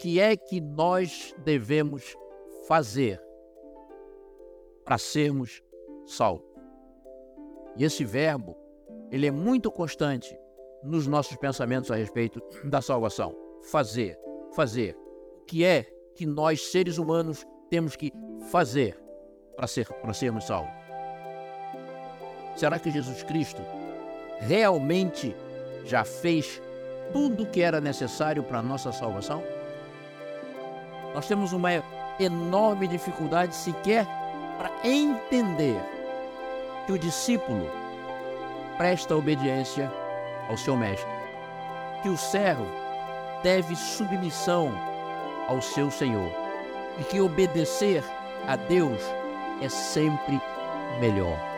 que é que nós devemos fazer para sermos salvos? E esse verbo, ele é muito constante nos nossos pensamentos a respeito da salvação. Fazer, fazer. O que é que nós, seres humanos, temos que fazer para ser, sermos salvos? Será que Jesus Cristo realmente já fez tudo o que era necessário para a nossa salvação? Nós temos uma enorme dificuldade sequer para entender que o discípulo presta obediência ao seu mestre, que o servo deve submissão ao seu Senhor e que obedecer a Deus é sempre melhor.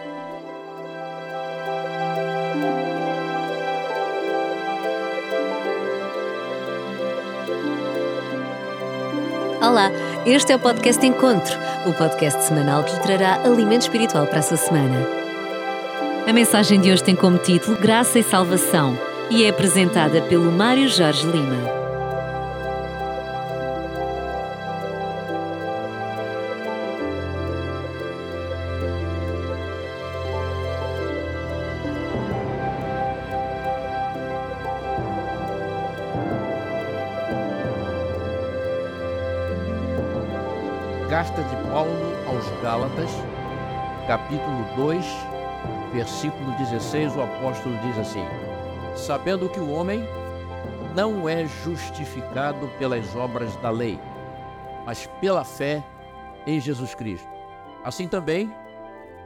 Olá, este é o podcast Encontro, o podcast semanal que lhe trará alimento espiritual para a sua semana. A mensagem de hoje tem como título Graça e Salvação e é apresentada pelo Mário Jorge Lima. Capítulo 2, versículo 16, o apóstolo diz assim: Sabendo que o homem não é justificado pelas obras da lei, mas pela fé em Jesus Cristo. Assim também,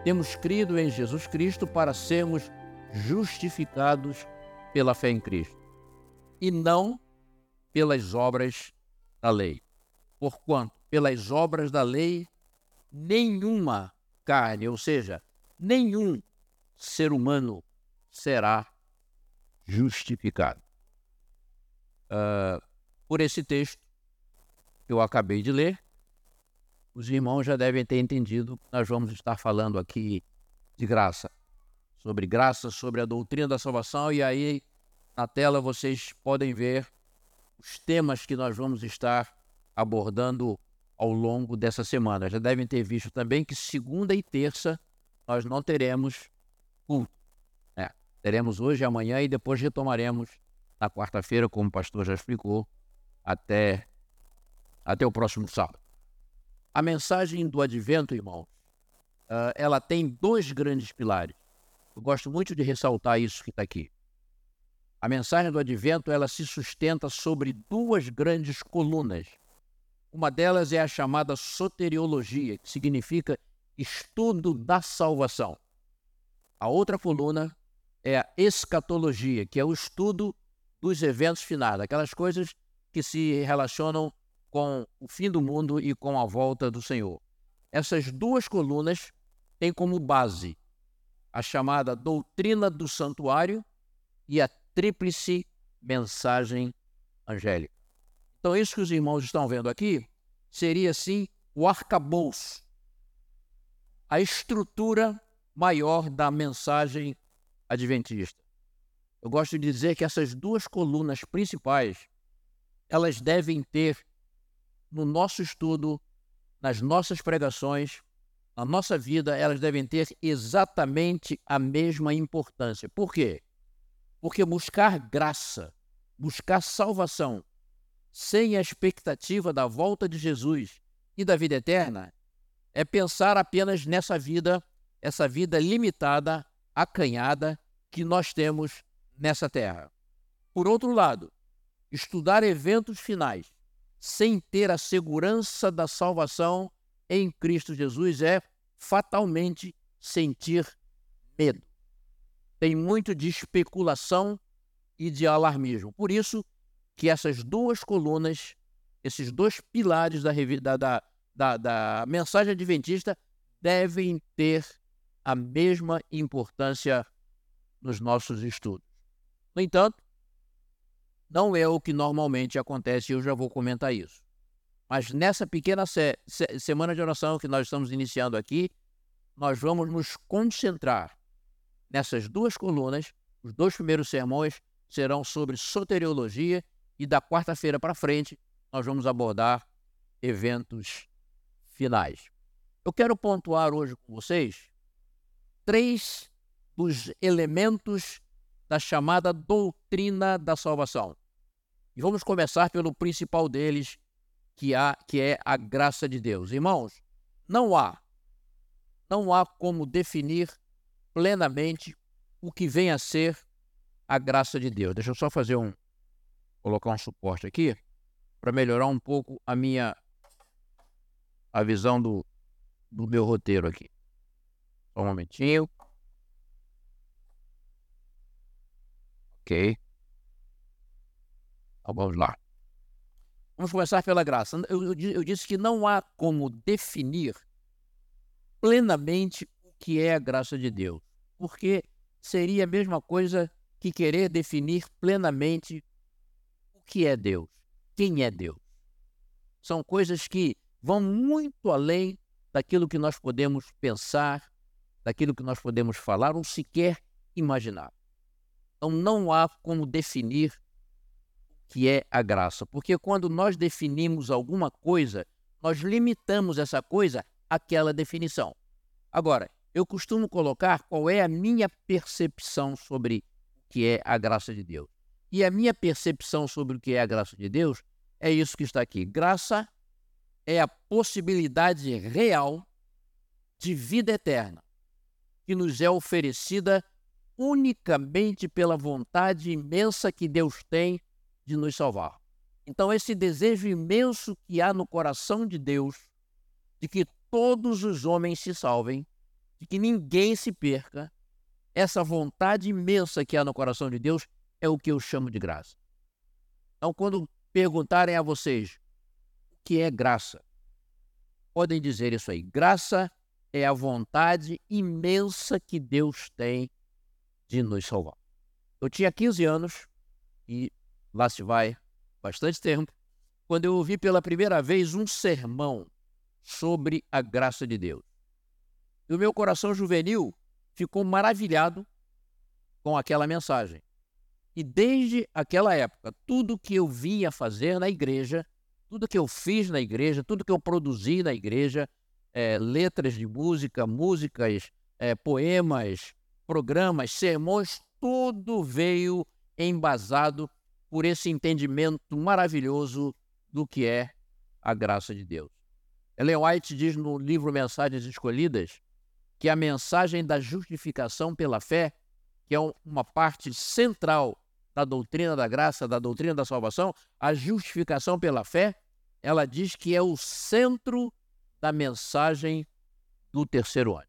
temos crido em Jesus Cristo para sermos justificados pela fé em Cristo, e não pelas obras da lei. Porquanto pelas obras da lei, nenhuma carne, ou seja, nenhum ser humano será justificado. Uh, por esse texto que eu acabei de ler, os irmãos já devem ter entendido que nós vamos estar falando aqui de graça, sobre graça, sobre a doutrina da salvação, e aí na tela vocês podem ver os temas que nós vamos estar abordando ao longo dessa semana. Já devem ter visto também que segunda e terça nós não teremos culto. É, teremos hoje, amanhã e depois retomaremos na quarta-feira, como o pastor já explicou, até, até o próximo sábado. A mensagem do advento, irmãos, uh, ela tem dois grandes pilares. Eu gosto muito de ressaltar isso que está aqui. A mensagem do advento ela se sustenta sobre duas grandes colunas uma delas é a chamada soteriologia, que significa estudo da salvação. A outra coluna é a escatologia, que é o estudo dos eventos finais, aquelas coisas que se relacionam com o fim do mundo e com a volta do Senhor. Essas duas colunas têm como base a chamada doutrina do santuário e a tríplice mensagem angélica. Então, isso que os irmãos estão vendo aqui seria, assim, o arcabouço, a estrutura maior da mensagem adventista. Eu gosto de dizer que essas duas colunas principais, elas devem ter no nosso estudo, nas nossas pregações, na nossa vida, elas devem ter exatamente a mesma importância. Por quê? Porque buscar graça, buscar salvação, sem a expectativa da volta de Jesus e da vida eterna, é pensar apenas nessa vida, essa vida limitada, acanhada que nós temos nessa terra. Por outro lado, estudar eventos finais sem ter a segurança da salvação em Cristo Jesus é fatalmente sentir medo. Tem muito de especulação e de alarmismo. Por isso, que essas duas colunas, esses dois pilares da, da, da, da mensagem adventista devem ter a mesma importância nos nossos estudos. No entanto, não é o que normalmente acontece, eu já vou comentar isso. Mas nessa pequena se se semana de oração que nós estamos iniciando aqui, nós vamos nos concentrar nessas duas colunas. Os dois primeiros sermões serão sobre soteriologia e da quarta-feira para frente nós vamos abordar eventos finais. Eu quero pontuar hoje com vocês três dos elementos da chamada doutrina da salvação. E vamos começar pelo principal deles, que, há, que é a graça de Deus. Irmãos, não há, não há como definir plenamente o que vem a ser a graça de Deus. Deixa eu só fazer um, colocar um suporte aqui para melhorar um pouco a minha a visão do, do meu roteiro aqui. Só um momentinho. Ok. Então vamos lá. Vamos começar pela graça. Eu, eu, eu disse que não há como definir plenamente o que é a graça de Deus, porque seria a mesma coisa que querer definir plenamente que é Deus, quem é Deus. São coisas que vão muito além daquilo que nós podemos pensar, daquilo que nós podemos falar ou sequer imaginar. Então não há como definir o que é a graça, porque quando nós definimos alguma coisa, nós limitamos essa coisa àquela definição. Agora, eu costumo colocar qual é a minha percepção sobre que é a graça de Deus. E a minha percepção sobre o que é a graça de Deus é isso que está aqui. Graça é a possibilidade real de vida eterna que nos é oferecida unicamente pela vontade imensa que Deus tem de nos salvar. Então, esse desejo imenso que há no coração de Deus de que todos os homens se salvem, de que ninguém se perca, essa vontade imensa que há no coração de Deus é o que eu chamo de graça. Então, quando perguntarem a vocês o que é graça, podem dizer isso aí. Graça é a vontade imensa que Deus tem de nos salvar. Eu tinha 15 anos e lá se vai bastante tempo, quando eu ouvi pela primeira vez um sermão sobre a graça de Deus. E o meu coração juvenil ficou maravilhado com aquela mensagem. E desde aquela época, tudo que eu vinha fazer na igreja, tudo que eu fiz na igreja, tudo que eu produzi na igreja, é, letras de música, músicas, é, poemas, programas, sermões, tudo veio embasado por esse entendimento maravilhoso do que é a graça de Deus. Ellen White diz no livro Mensagens Escolhidas que a mensagem da justificação pela fé, que é uma parte central da doutrina da graça, da doutrina da salvação, a justificação pela fé, ela diz que é o centro da mensagem do terceiro ano.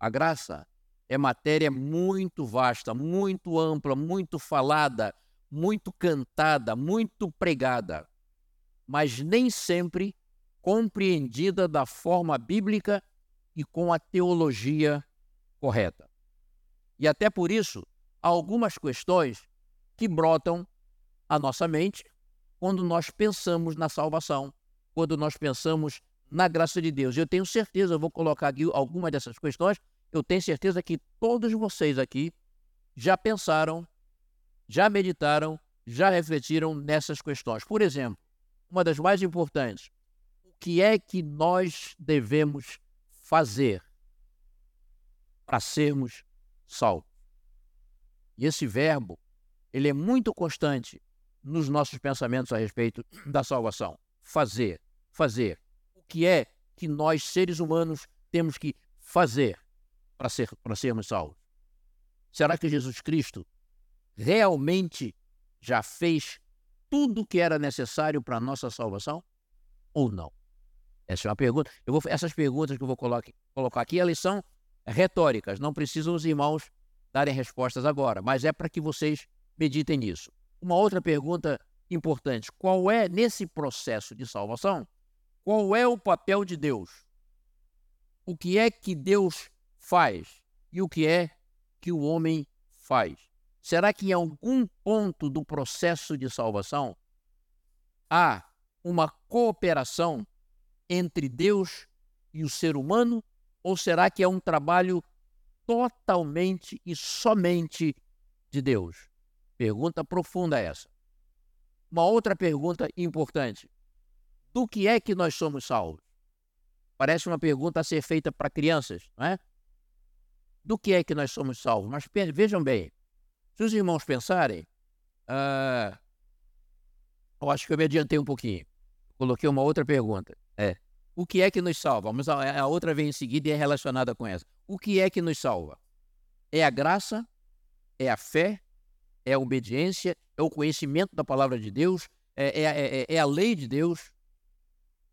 A graça é matéria muito vasta, muito ampla, muito falada, muito cantada, muito pregada, mas nem sempre compreendida da forma bíblica e com a teologia correta. E até por isso, algumas questões que brotam à nossa mente quando nós pensamos na salvação, quando nós pensamos na graça de Deus. Eu tenho certeza, eu vou colocar aqui algumas dessas questões, eu tenho certeza que todos vocês aqui já pensaram, já meditaram, já refletiram nessas questões. Por exemplo, uma das mais importantes, o que é que nós devemos fazer para sermos salvos. E esse verbo, ele é muito constante nos nossos pensamentos a respeito da salvação. Fazer, fazer. O que é que nós, seres humanos, temos que fazer para ser, sermos salvos? Será que Jesus Cristo realmente já fez tudo o que era necessário para a nossa salvação? Ou não? Essa é uma pergunta. Eu vou, essas perguntas que eu vou colocar, colocar aqui, elas são retóricas, não precisam os irmãos darem respostas agora, mas é para que vocês meditem nisso. Uma outra pergunta importante: qual é, nesse processo de salvação, qual é o papel de Deus? O que é que Deus faz e o que é que o homem faz? Será que em algum ponto do processo de salvação há uma cooperação entre Deus e o ser humano? Ou será que é um trabalho totalmente e somente de Deus? Pergunta profunda essa. uma outra pergunta importante: do que é que nós somos salvos? Parece uma pergunta a ser feita para crianças, não é? Do que é que nós somos salvos? Mas vejam bem, se os irmãos pensarem, uh, eu acho que eu me adiantei um pouquinho. Coloquei uma outra pergunta. É, o que é que nos salva? Mas a, outra vem em seguida e é relacionada com essa. O que é que nos salva? É a graça? É a fé? É a obediência? É o conhecimento da palavra de Deus? É, é, é, é a lei de Deus?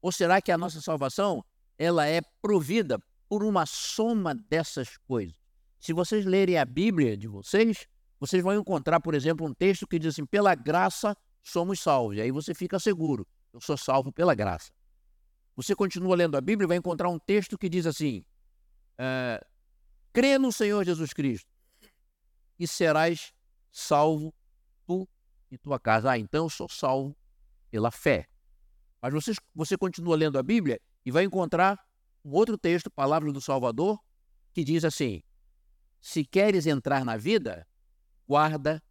Ou será que a nossa salvação ela é provida por uma soma dessas coisas? Se vocês lerem a Bíblia de vocês, vocês vão encontrar, por exemplo, um texto que diz assim: pela graça somos salvos. E aí você fica seguro: eu sou salvo pela graça. Você continua lendo a Bíblia e vai encontrar um texto que diz assim: é, crê no Senhor Jesus Cristo e serás salvo tu e tua casa. Ah, então eu sou salvo pela fé. Mas você, você continua lendo a Bíblia e vai encontrar um outro texto, Palavra do Salvador, que diz assim: Se queres entrar na vida, guarda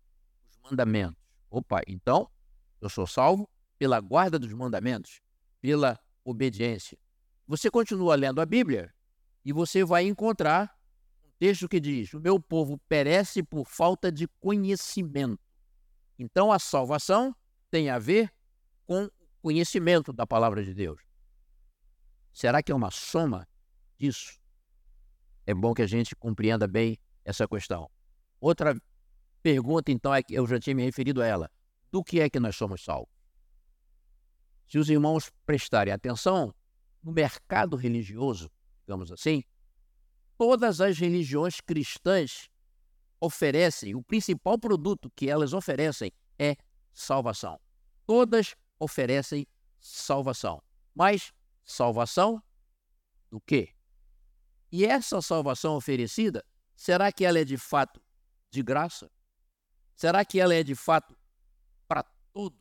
os mandamentos. Opa, então eu sou salvo pela guarda dos mandamentos, pela obediência. Você continua lendo a Bíblia e você vai encontrar um texto que diz: O meu povo perece por falta de conhecimento. Então a salvação tem a ver com conhecimento da palavra de Deus. Será que é uma soma disso? É bom que a gente compreenda bem essa questão. Outra pergunta, então, é que eu já tinha me referido a ela: do que é que nós somos salvos? Se os irmãos prestarem atenção, no mercado religioso, digamos assim, todas as religiões cristãs oferecem, o principal produto que elas oferecem é salvação. Todas oferecem salvação. Mas salvação do quê? E essa salvação oferecida, será que ela é de fato de graça? Será que ela é de fato para todos?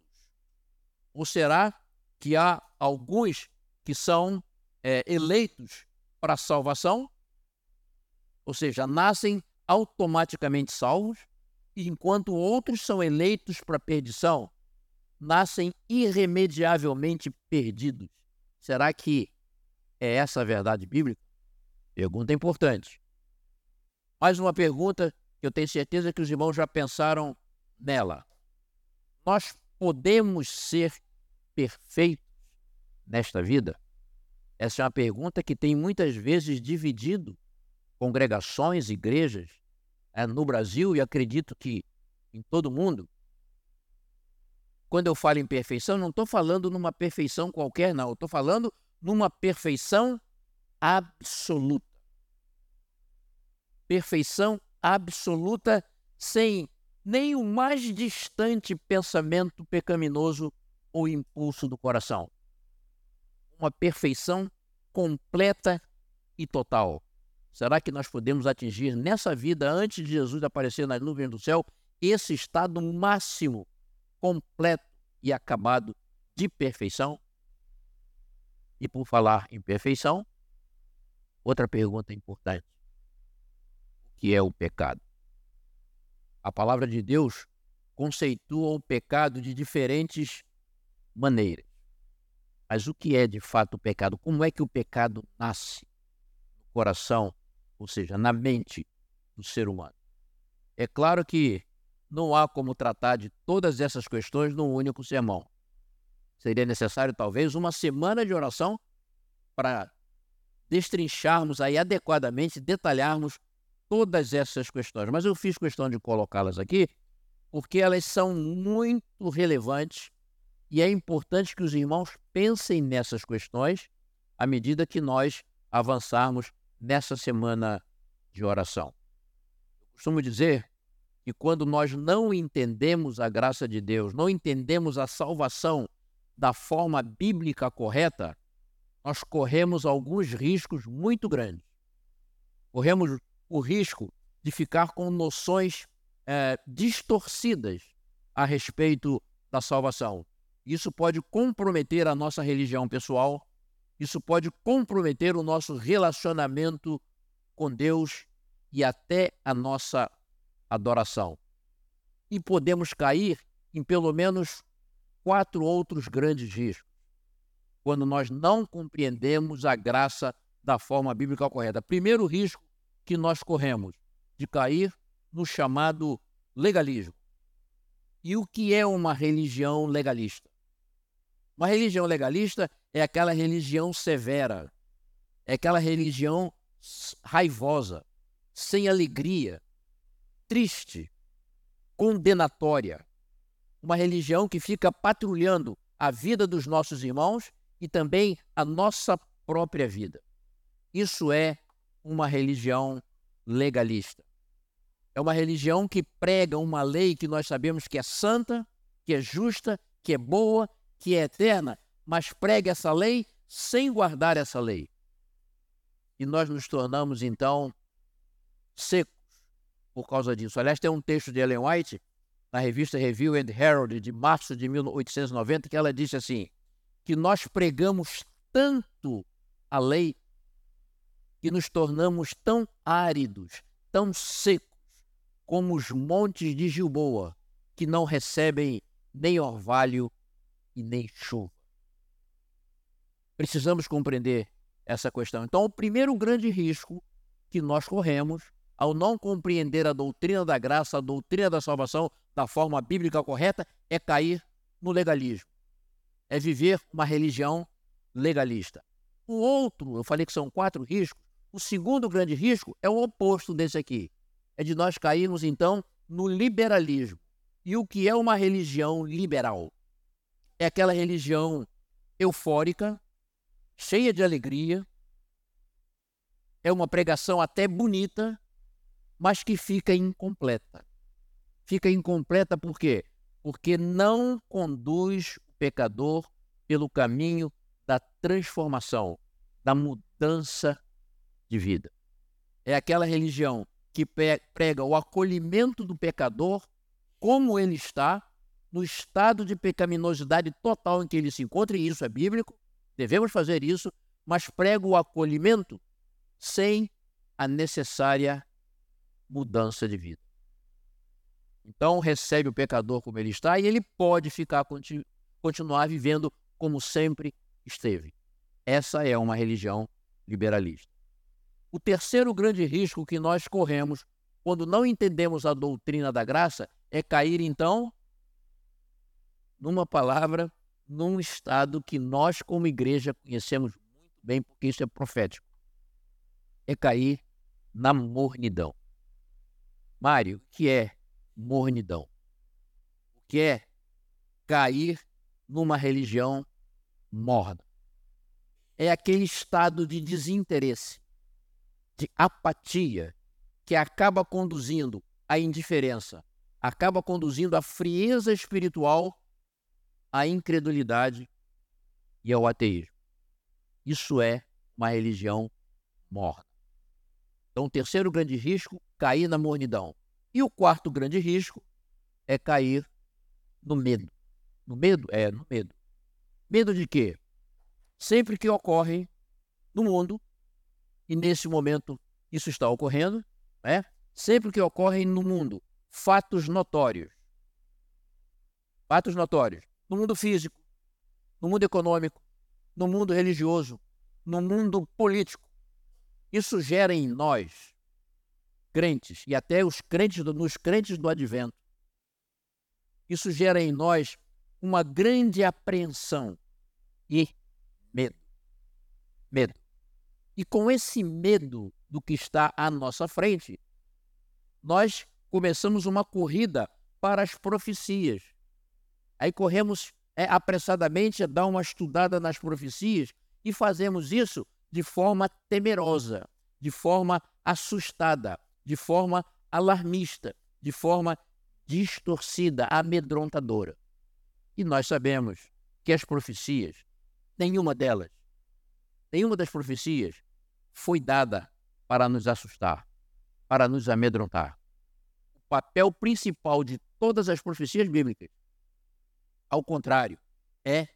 Ou será que há alguns que são é, eleitos para salvação, ou seja, nascem automaticamente salvos, enquanto outros são eleitos para perdição, nascem irremediavelmente perdidos. Será que é essa a verdade bíblica? Pergunta importante. Mais uma pergunta que eu tenho certeza que os irmãos já pensaram nela. Nós podemos ser perfeitos nesta vida? Essa é uma pergunta que tem muitas vezes dividido congregações, igrejas é, no Brasil e acredito que em todo o mundo. Quando eu falo em perfeição, não estou falando numa perfeição qualquer, não. Estou falando numa perfeição absoluta. Perfeição absoluta sem nem o mais distante pensamento pecaminoso ou impulso do coração. Uma perfeição completa e total. Será que nós podemos atingir nessa vida, antes de Jesus aparecer nas nuvens do céu, esse estado máximo, completo e acabado de perfeição? E por falar em perfeição, outra pergunta importante: o que é o pecado? A palavra de Deus conceitua o pecado de diferentes maneiras. Mas o que é de fato o pecado? Como é que o pecado nasce no coração, ou seja, na mente do ser humano? É claro que não há como tratar de todas essas questões num único sermão. Seria necessário talvez uma semana de oração para destrincharmos aí adequadamente, detalharmos todas essas questões. Mas eu fiz questão de colocá-las aqui porque elas são muito relevantes e é importante que os irmãos pensem nessas questões à medida que nós avançarmos nessa semana de oração. Eu costumo dizer que quando nós não entendemos a graça de Deus, não entendemos a salvação da forma bíblica correta, nós corremos alguns riscos muito grandes. Corremos o risco de ficar com noções é, distorcidas a respeito da salvação. Isso pode comprometer a nossa religião pessoal, isso pode comprometer o nosso relacionamento com Deus e até a nossa adoração. E podemos cair em pelo menos quatro outros grandes riscos quando nós não compreendemos a graça da forma bíblica correta. Primeiro risco que nós corremos de cair no chamado legalismo. E o que é uma religião legalista? Uma religião legalista é aquela religião severa, é aquela religião raivosa, sem alegria, triste, condenatória. Uma religião que fica patrulhando a vida dos nossos irmãos e também a nossa própria vida. Isso é uma religião legalista. É uma religião que prega uma lei que nós sabemos que é santa, que é justa, que é boa, que é eterna, mas prega essa lei sem guardar essa lei. E nós nos tornamos, então, secos por causa disso. Aliás, tem um texto de Ellen White, na revista Review and Herald, de março de 1890, que ela disse assim: que nós pregamos tanto a lei que nos tornamos tão áridos, tão secos, como os montes de Gilboa, que não recebem nem orvalho e nem chuva. Precisamos compreender essa questão. Então, o primeiro grande risco que nós corremos ao não compreender a doutrina da graça, a doutrina da salvação da forma bíblica correta, é cair no legalismo é viver uma religião legalista. O outro, eu falei que são quatro riscos, o segundo grande risco é o oposto desse aqui. É de nós cairmos, então, no liberalismo. E o que é uma religião liberal? É aquela religião eufórica, cheia de alegria, é uma pregação até bonita, mas que fica incompleta. Fica incompleta por quê? Porque não conduz pecador pelo caminho da transformação, da mudança de vida. É aquela religião que prega o acolhimento do pecador como ele está, no estado de pecaminosidade total em que ele se encontra, e isso é bíblico, devemos fazer isso, mas prega o acolhimento sem a necessária mudança de vida. Então, recebe o pecador como ele está e ele pode ficar continuar vivendo como sempre esteve. Essa é uma religião liberalista. O terceiro grande risco que nós corremos quando não entendemos a doutrina da graça é cair, então, numa palavra, num estado que nós, como igreja, conhecemos muito bem, porque isso é profético. É cair na mornidão. Mário, o que é mornidão? O que é cair numa religião morna. É aquele estado de desinteresse, de apatia, que acaba conduzindo à indiferença, acaba conduzindo à frieza espiritual, à incredulidade e ao ateísmo. Isso é uma religião morna. Então, o terceiro grande risco, cair na mornidão. E o quarto grande risco é cair no medo. No medo? É, no medo. Medo de quê? Sempre que ocorre no mundo, e nesse momento isso está ocorrendo, né? sempre que ocorrem no mundo fatos notórios, fatos notórios, no mundo físico, no mundo econômico, no mundo religioso, no mundo político, isso gera em nós, crentes, e até os crentes nos crentes do advento, isso gera em nós uma grande apreensão e medo. Medo. E com esse medo do que está à nossa frente, nós começamos uma corrida para as profecias. Aí corremos é, apressadamente a dar uma estudada nas profecias e fazemos isso de forma temerosa, de forma assustada, de forma alarmista, de forma distorcida, amedrontadora. E nós sabemos que as profecias, nenhuma delas, nenhuma das profecias foi dada para nos assustar, para nos amedrontar. O papel principal de todas as profecias bíblicas, ao contrário, é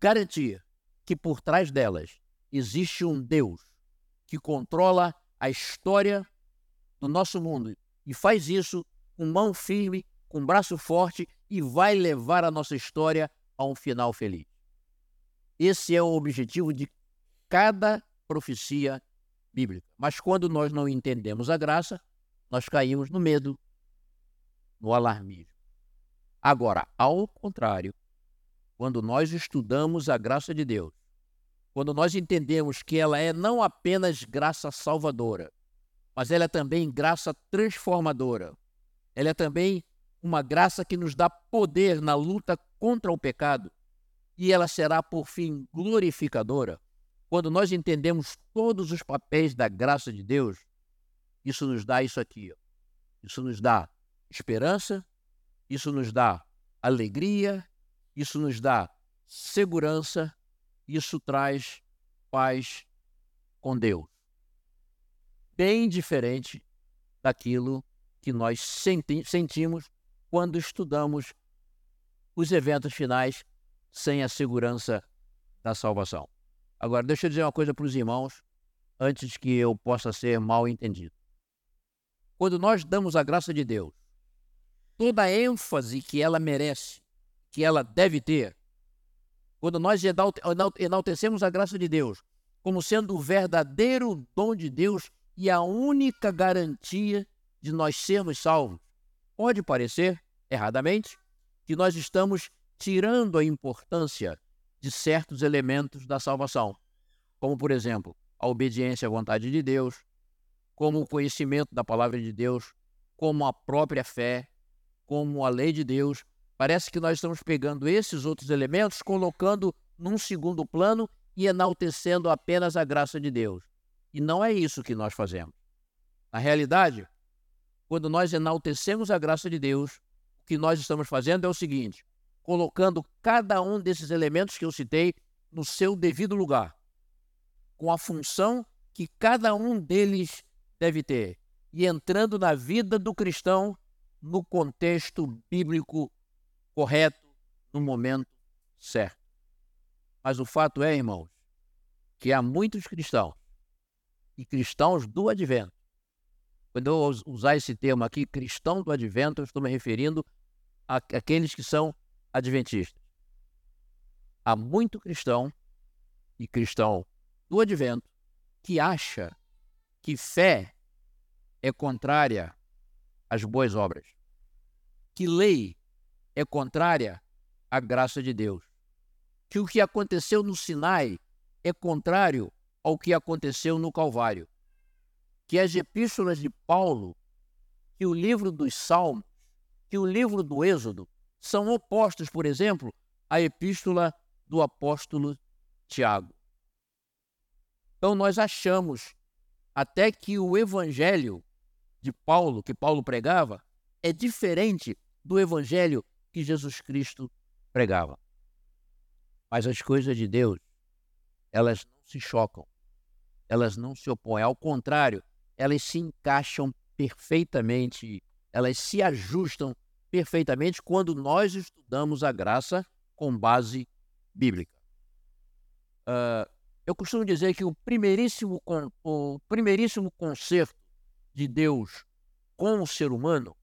garantir que por trás delas existe um Deus que controla a história do nosso mundo e faz isso com mão firme, com braço forte e vai levar a nossa história a um final feliz. Esse é o objetivo de cada profecia bíblica. Mas quando nós não entendemos a graça, nós caímos no medo, no alarmismo. Agora, ao contrário, quando nós estudamos a graça de Deus, quando nós entendemos que ela é não apenas graça salvadora, mas ela é também graça transformadora, ela é também uma graça que nos dá poder na luta contra o pecado, e ela será, por fim, glorificadora. Quando nós entendemos todos os papéis da graça de Deus, isso nos dá isso aqui. Isso nos dá esperança, isso nos dá alegria, isso nos dá segurança, isso traz paz com Deus. Bem diferente daquilo que nós senti sentimos quando estudamos os eventos finais sem a segurança da salvação. Agora, deixa eu dizer uma coisa para os irmãos, antes que eu possa ser mal entendido. Quando nós damos a graça de Deus, toda a ênfase que ela merece, que ela deve ter, quando nós enaltecemos a graça de Deus como sendo o verdadeiro dom de Deus e a única garantia de nós sermos salvos, pode parecer, erradamente, que nós estamos tirando a importância de certos elementos da salvação, como, por exemplo, a obediência à vontade de Deus, como o conhecimento da palavra de Deus, como a própria fé, como a lei de Deus. Parece que nós estamos pegando esses outros elementos, colocando num segundo plano e enaltecendo apenas a graça de Deus. E não é isso que nós fazemos. Na realidade, quando nós enaltecemos a graça de Deus, o que nós estamos fazendo é o seguinte: colocando cada um desses elementos que eu citei no seu devido lugar, com a função que cada um deles deve ter, e entrando na vida do cristão no contexto bíblico correto, no momento certo. Mas o fato é, irmãos, que há muitos cristãos e cristãos do advento. Quando eu usar esse termo aqui, cristão do advento, eu estou me referindo àqueles que são adventistas. Há muito cristão e cristão do advento que acha que fé é contrária às boas obras, que lei é contrária à graça de Deus, que o que aconteceu no Sinai é contrário ao que aconteceu no Calvário, que as epístolas de Paulo, que o livro dos Salmos, que o livro do Êxodo são opostos, por exemplo, à epístola do apóstolo Tiago. Então nós achamos até que o evangelho de Paulo, que Paulo pregava, é diferente do evangelho que Jesus Cristo pregava. Mas as coisas de Deus, elas não se chocam, elas não se opõem, ao contrário, elas se encaixam perfeitamente, elas se ajustam perfeitamente quando nós estudamos a graça com base bíblica. Uh, eu costumo dizer que o primeiríssimo, o primeiríssimo concerto de Deus com o ser humano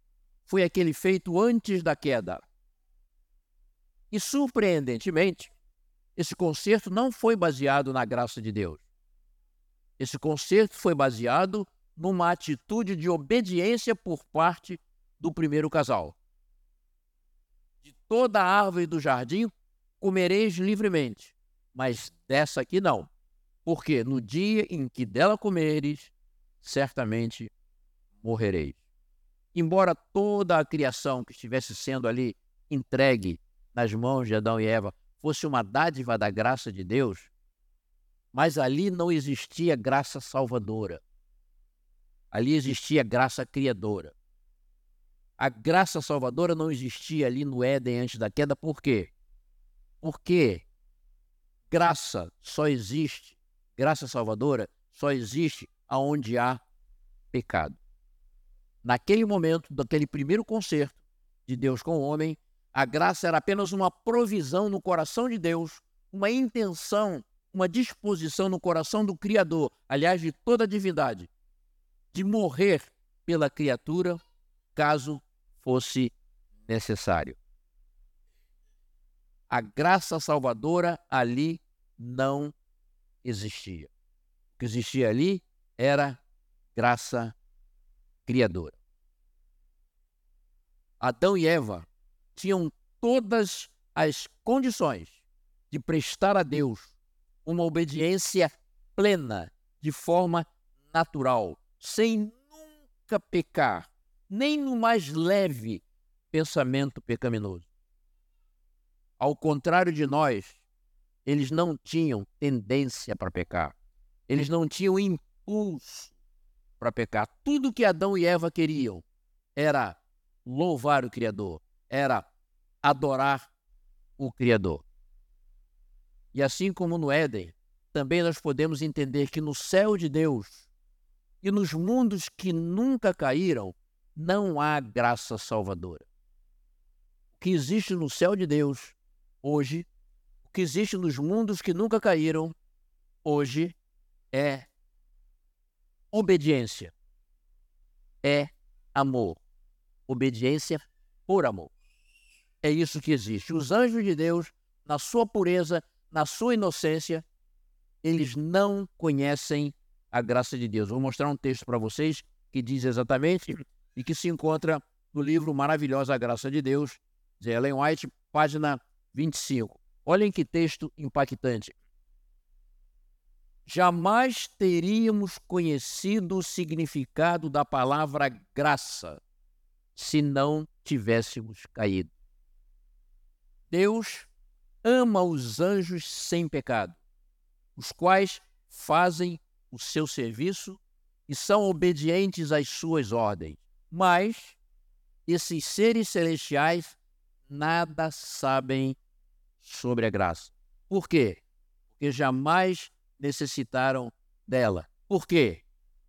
foi aquele feito antes da queda. E, surpreendentemente, esse concerto não foi baseado na graça de Deus. Esse concerto foi baseado numa atitude de obediência por parte do primeiro casal toda árvore do jardim comereis livremente, mas dessa aqui não. Porque no dia em que dela comeres, certamente morrereis. Embora toda a criação que estivesse sendo ali entregue nas mãos de Adão e Eva fosse uma dádiva da graça de Deus, mas ali não existia graça salvadora. Ali existia graça criadora. A graça salvadora não existia ali no Éden antes da queda, por quê? Porque graça só existe, graça salvadora só existe aonde há pecado. Naquele momento, daquele primeiro concerto de Deus com o homem, a graça era apenas uma provisão no coração de Deus, uma intenção, uma disposição no coração do Criador, aliás, de toda a divindade, de morrer pela criatura caso fosse necessário. A graça salvadora ali não existia. O que existia ali era graça criadora. Adão e Eva tinham todas as condições de prestar a Deus uma obediência plena, de forma natural, sem nunca pecar, nem no mais leve pensamento pecaminoso. Ao contrário de nós, eles não tinham tendência para pecar. Eles não tinham impulso para pecar. Tudo que Adão e Eva queriam era louvar o Criador, era adorar o Criador. E assim como no Éden, também nós podemos entender que no céu de Deus e nos mundos que nunca caíram, não há graça salvadora. O que existe no céu de Deus hoje, o que existe nos mundos que nunca caíram hoje é obediência, é amor. Obediência por amor. É isso que existe. Os anjos de Deus, na sua pureza, na sua inocência, eles não conhecem a graça de Deus. Vou mostrar um texto para vocês que diz exatamente e que se encontra no livro Maravilhosa Graça de Deus, de Ellen White, página 25. Olhem que texto impactante. Jamais teríamos conhecido o significado da palavra graça se não tivéssemos caído. Deus ama os anjos sem pecado, os quais fazem o seu serviço e são obedientes às suas ordens. Mas esses seres celestiais nada sabem sobre a graça. Por quê? Porque jamais necessitaram dela. Por quê?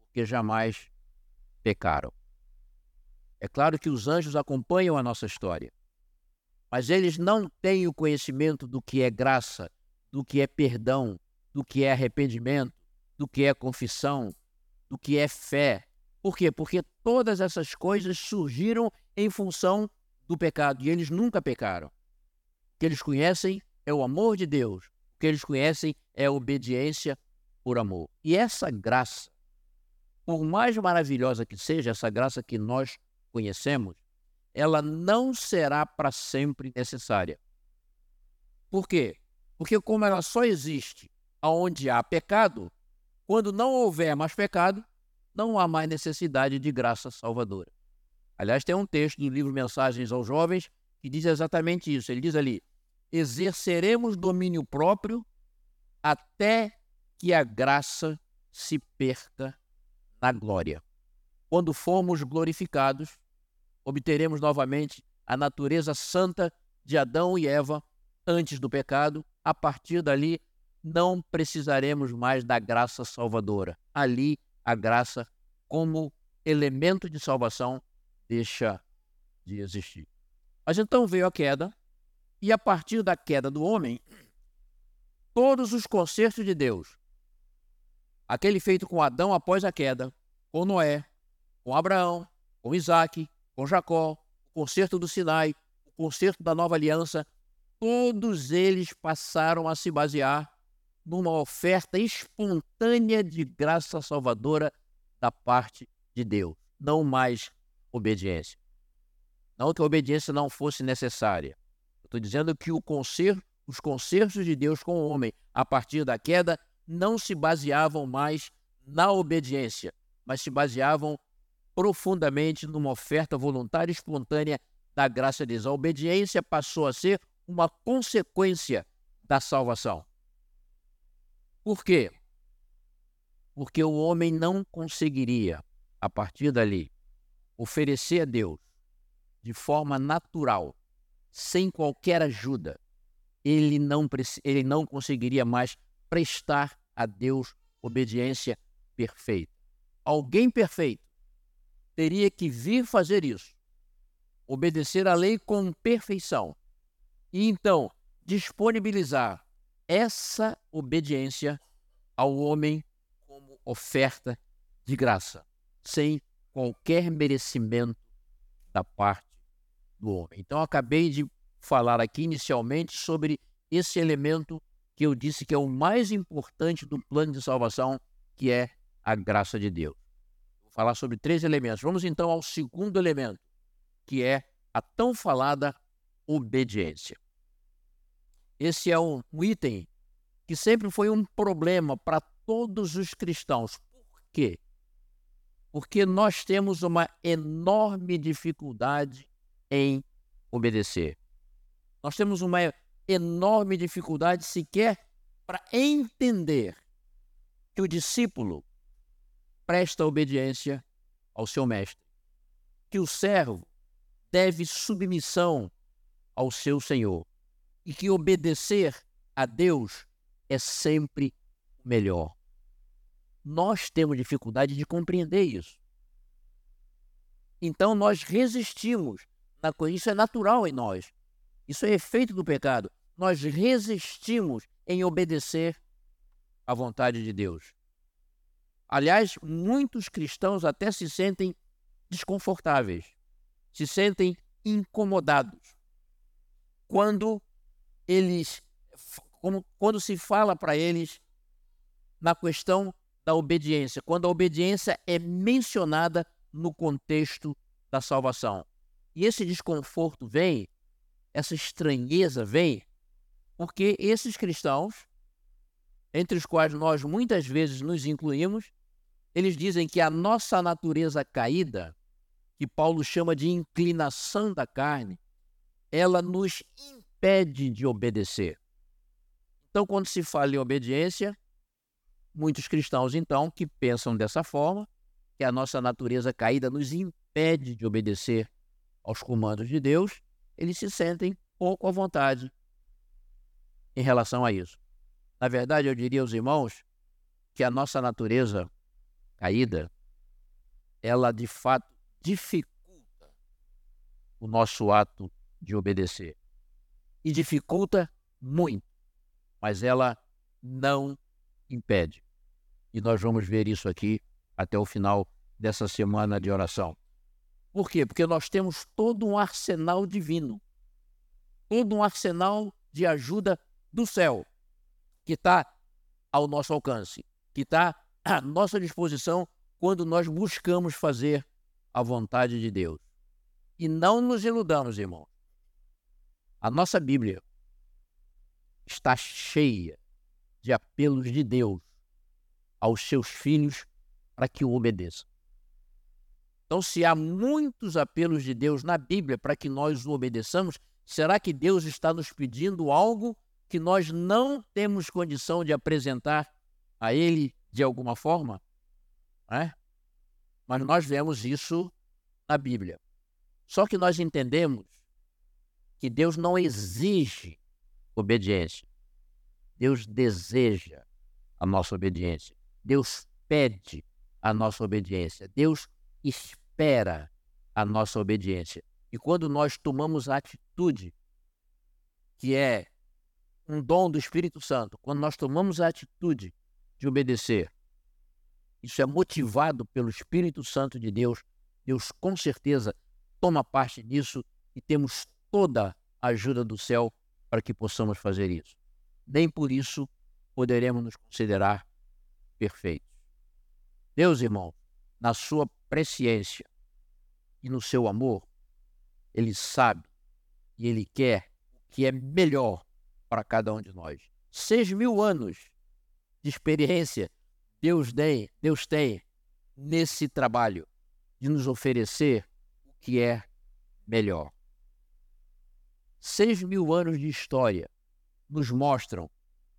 Porque jamais pecaram. É claro que os anjos acompanham a nossa história mas eles não têm o conhecimento do que é graça, do que é perdão, do que é arrependimento, do que é confissão, do que é fé. Por quê? Porque todas essas coisas surgiram em função do pecado e eles nunca pecaram. O que eles conhecem é o amor de Deus, que eles conhecem é obediência por amor. E essa graça, por mais maravilhosa que seja, essa graça que nós conhecemos, ela não será para sempre necessária. Por quê? Porque como ela só existe onde há pecado, quando não houver mais pecado, não há mais necessidade de graça salvadora. Aliás, tem um texto do livro Mensagens aos Jovens que diz exatamente isso. Ele diz ali: exerceremos domínio próprio até que a graça se perca na glória. Quando formos glorificados, obteremos novamente a natureza santa de Adão e Eva antes do pecado. A partir dali, não precisaremos mais da graça salvadora. Ali, a graça, como elemento de salvação, deixa de existir. Mas então veio a queda, e a partir da queda do homem, todos os concertos de Deus, aquele feito com Adão após a queda, com Noé, com Abraão, com Isaac, com Jacó, o concerto do Sinai, o concerto da nova aliança, todos eles passaram a se basear numa oferta espontânea de graça salvadora da parte de Deus, não mais obediência. Não que a obediência não fosse necessária. Estou dizendo que concerto, os concertos de Deus com o homem a partir da queda não se baseavam mais na obediência, mas se baseavam profundamente numa oferta voluntária e espontânea da graça de Deus. A obediência passou a ser uma consequência da salvação. Por quê? Porque o homem não conseguiria, a partir dali, oferecer a Deus de forma natural, sem qualquer ajuda. Ele não, ele não conseguiria mais prestar a Deus obediência perfeita. Alguém perfeito teria que vir fazer isso, obedecer à lei com perfeição e então disponibilizar essa obediência ao homem como oferta de graça, sem qualquer merecimento da parte do homem. Então, acabei de falar aqui inicialmente sobre esse elemento que eu disse que é o mais importante do plano de salvação, que é a graça de Deus. Vou falar sobre três elementos. Vamos então ao segundo elemento, que é a tão falada obediência. Esse é um, item que sempre foi um problema para todos os cristãos. Por quê? Porque nós temos uma enorme dificuldade em obedecer. Nós temos uma enorme dificuldade sequer para entender que o discípulo presta obediência ao seu mestre, que o servo deve submissão ao seu senhor e que obedecer a Deus é sempre melhor. Nós temos dificuldade de compreender isso. Então nós resistimos. Isso é natural em nós. Isso é efeito do pecado. Nós resistimos em obedecer à vontade de Deus. Aliás, muitos cristãos até se sentem desconfortáveis, se sentem incomodados quando eles quando se fala para eles na questão da obediência, quando a obediência é mencionada no contexto da salvação. E esse desconforto vem essa estranheza vem porque esses cristãos, entre os quais nós muitas vezes nos incluímos, eles dizem que a nossa natureza caída, que Paulo chama de inclinação da carne, ela nos impede de obedecer. Então, quando se fala em obediência, muitos cristãos, então, que pensam dessa forma, que a nossa natureza caída nos impede de obedecer aos comandos de Deus, eles se sentem pouco à vontade em relação a isso. Na verdade, eu diria aos irmãos que a nossa natureza caída, ela de fato dificulta o nosso ato de obedecer. E dificulta muito, mas ela não impede. E nós vamos ver isso aqui até o final dessa semana de oração. Por quê? Porque nós temos todo um arsenal divino, todo um arsenal de ajuda do céu que está ao nosso alcance, que está à nossa disposição quando nós buscamos fazer a vontade de Deus. E não nos iludamos, irmão. A nossa Bíblia está cheia de apelos de Deus aos seus filhos para que o obedeçam. Então, se há muitos apelos de Deus na Bíblia para que nós o obedeçamos, será que Deus está nos pedindo algo que nós não temos condição de apresentar a Ele de alguma forma? É? Mas nós vemos isso na Bíblia. Só que nós entendemos que Deus não exige obediência. Deus deseja a nossa obediência. Deus pede a nossa obediência. Deus espera a nossa obediência. E quando nós tomamos a atitude, que é um dom do Espírito Santo, quando nós tomamos a atitude de obedecer, isso é motivado pelo Espírito Santo de Deus, Deus com certeza toma parte nisso e temos toda a ajuda do céu para que possamos fazer isso. Nem por isso poderemos nos considerar perfeitos. Deus, irmão, na sua presciência e no seu amor, ele sabe e ele quer o que é melhor para cada um de nós. Seis mil anos de experiência Deus tem, Deus tem nesse trabalho de nos oferecer o que é melhor. Seis mil anos de história nos mostram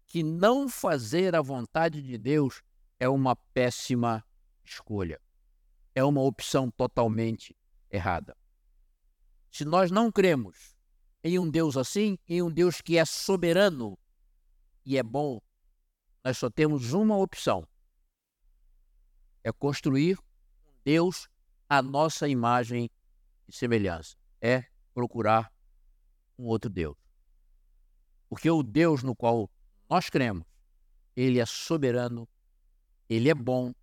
que não fazer a vontade de Deus é uma péssima escolha. É uma opção totalmente errada. Se nós não cremos em um Deus assim, em um Deus que é soberano e é bom, nós só temos uma opção: é construir um Deus à nossa imagem e semelhança. É procurar um outro Deus. Porque o Deus no qual nós cremos, ele é soberano, ele é bom,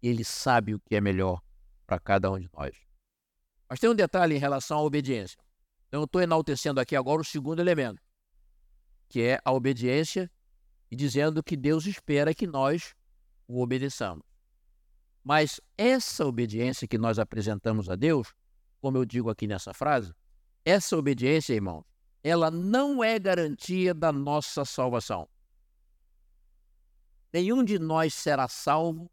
ele sabe o que é melhor para cada um de nós. Mas tem um detalhe em relação à obediência. Então, eu estou enaltecendo aqui agora o segundo elemento, que é a obediência, e dizendo que Deus espera que nós o obedeçamos. Mas essa obediência que nós apresentamos a Deus, como eu digo aqui nessa frase, essa obediência, irmãos, ela não é garantia da nossa salvação. Nenhum de nós será salvo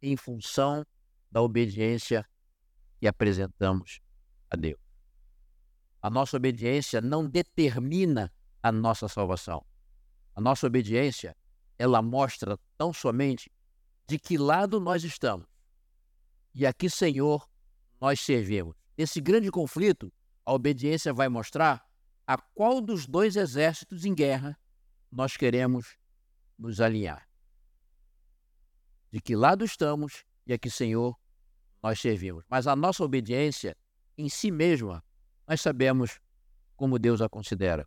em função da obediência que apresentamos a Deus. A nossa obediência não determina a nossa salvação. A nossa obediência, ela mostra tão somente de que lado nós estamos e a que Senhor nós servimos. Nesse grande conflito, a obediência vai mostrar a qual dos dois exércitos em guerra nós queremos nos alinhar. De que lado estamos e a que Senhor nós servimos. Mas a nossa obediência em si mesma nós sabemos como Deus a considera,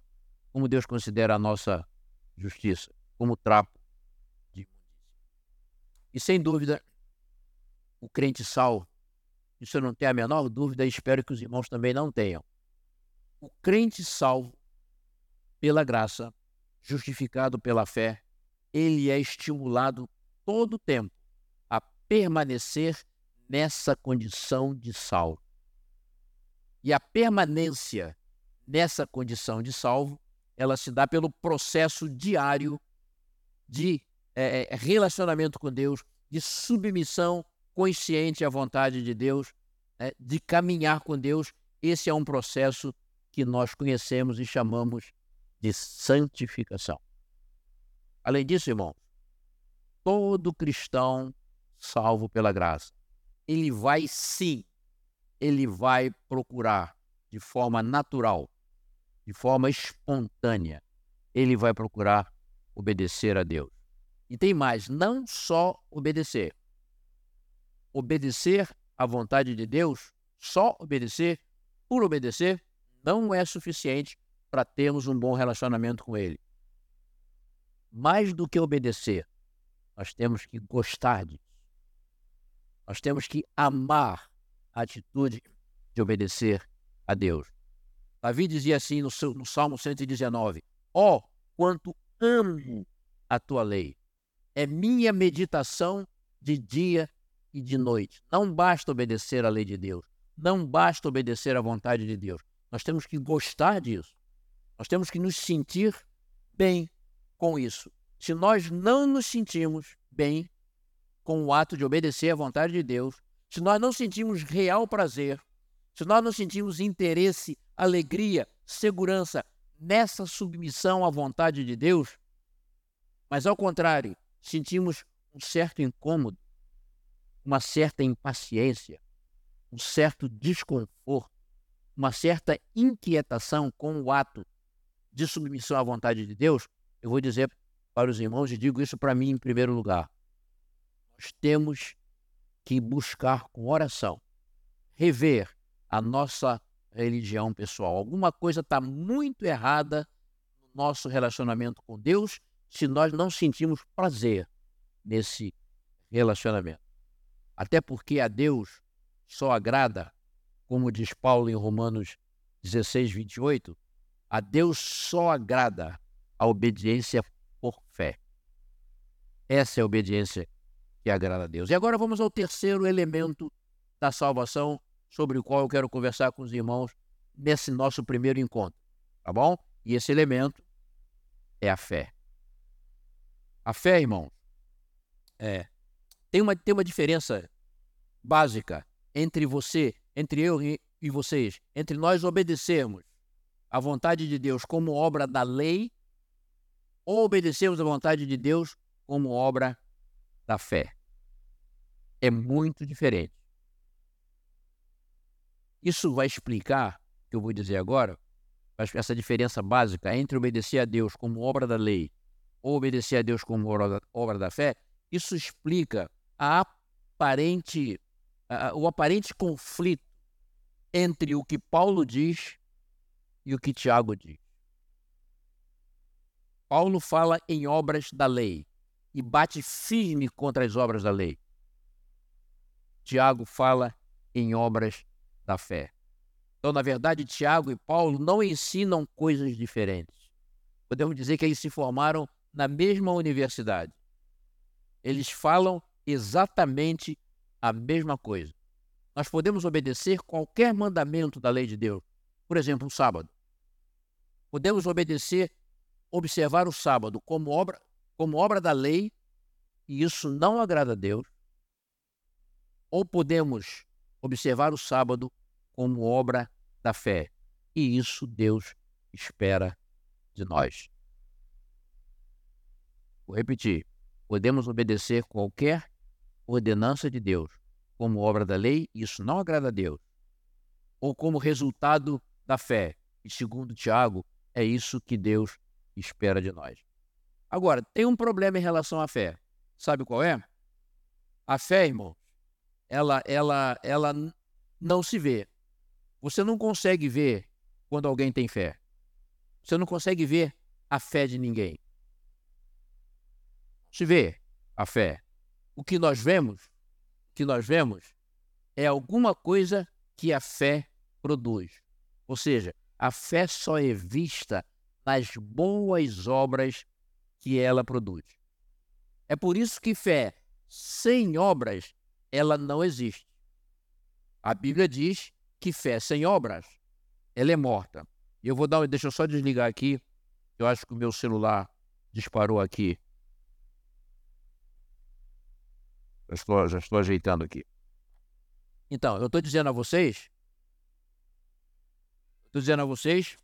como Deus considera a nossa justiça, como trapo de. E sem dúvida, o crente salvo, isso eu não tenho a menor dúvida e espero que os irmãos também não tenham. O crente salvo pela graça, justificado pela fé, ele é estimulado todo o tempo permanecer nessa condição de salvo. E a permanência nessa condição de salvo, ela se dá pelo processo diário de é, relacionamento com Deus, de submissão consciente à vontade de Deus, né, de caminhar com Deus. Esse é um processo que nós conhecemos e chamamos de santificação. Além disso, irmão, todo cristão salvo pela graça, ele vai sim ele vai procurar de forma natural, de forma espontânea, ele vai procurar obedecer a Deus. E tem mais, não só obedecer. Obedecer à vontade de Deus, só obedecer por obedecer, não é suficiente para termos um bom relacionamento com Ele. Mais do que obedecer, nós temos que gostar disso. Nós temos que amar a atitude de obedecer a Deus. Davi dizia assim no, no Salmo 119: Ó, oh, quanto amo a tua lei! É minha meditação de dia e de noite. Não basta obedecer à lei de Deus. Não basta obedecer à vontade de Deus. Nós temos que gostar disso. Nós temos que nos sentir bem com isso. Se nós não nos sentimos bem com o ato de obedecer à vontade de Deus, se nós não sentimos real prazer, se nós não sentimos interesse, alegria, segurança nessa submissão à vontade de Deus, mas ao contrário, sentimos um certo incômodo, uma certa impaciência, um certo desconforto, uma certa inquietação com o ato de submissão à vontade de Deus, eu vou dizer para os irmãos e digo isso para mim em primeiro lugar. Nós temos que buscar com oração, rever a nossa religião pessoal. Alguma coisa está muito errada no nosso relacionamento com Deus se nós não sentimos prazer nesse relacionamento. Até porque a Deus só agrada, como diz Paulo em Romanos 16, 28, a Deus só agrada a obediência por fé. Essa é a obediência que agrada a Deus. E agora vamos ao terceiro elemento da salvação, sobre o qual eu quero conversar com os irmãos nesse nosso primeiro encontro, tá bom? E esse elemento é a fé. A fé, irmão, é, tem, uma, tem uma diferença básica entre você, entre eu e, e vocês, entre nós obedecermos à vontade de Deus como obra da lei ou obedecermos à vontade de Deus como obra da fé. É muito diferente. Isso vai explicar, que eu vou dizer agora, essa diferença básica entre obedecer a Deus como obra da lei ou obedecer a Deus como obra da, obra da fé. Isso explica a aparente, a, o aparente conflito entre o que Paulo diz e o que Tiago diz. Paulo fala em obras da lei e bate firme contra as obras da lei. Tiago fala em obras da fé. Então, na verdade, Tiago e Paulo não ensinam coisas diferentes. Podemos dizer que eles se formaram na mesma universidade. Eles falam exatamente a mesma coisa. Nós podemos obedecer qualquer mandamento da lei de Deus. Por exemplo, o sábado. Podemos obedecer, observar o sábado como obra, como obra da lei, e isso não agrada a Deus. Ou podemos observar o sábado como obra da fé. E isso Deus espera de nós. Vou repetir: podemos obedecer qualquer ordenança de Deus como obra da lei, isso não agrada a Deus, ou como resultado da fé. E segundo Tiago, é isso que Deus espera de nós. Agora, tem um problema em relação à fé. Sabe qual é? A fé, irmão, ela, ela, ela não se vê. Você não consegue ver quando alguém tem fé. Você não consegue ver a fé de ninguém. Se vê a fé. O que nós vemos, o que nós vemos é alguma coisa que a fé produz. Ou seja, a fé só é vista nas boas obras que ela produz. É por isso que fé sem obras, ela não existe. A Bíblia diz que fé sem obras, ela é morta. Eu vou dar, deixa eu só desligar aqui. Eu acho que o meu celular disparou aqui. Já estou, já estou ajeitando aqui. Então, eu estou dizendo a vocês, estou dizendo a vocês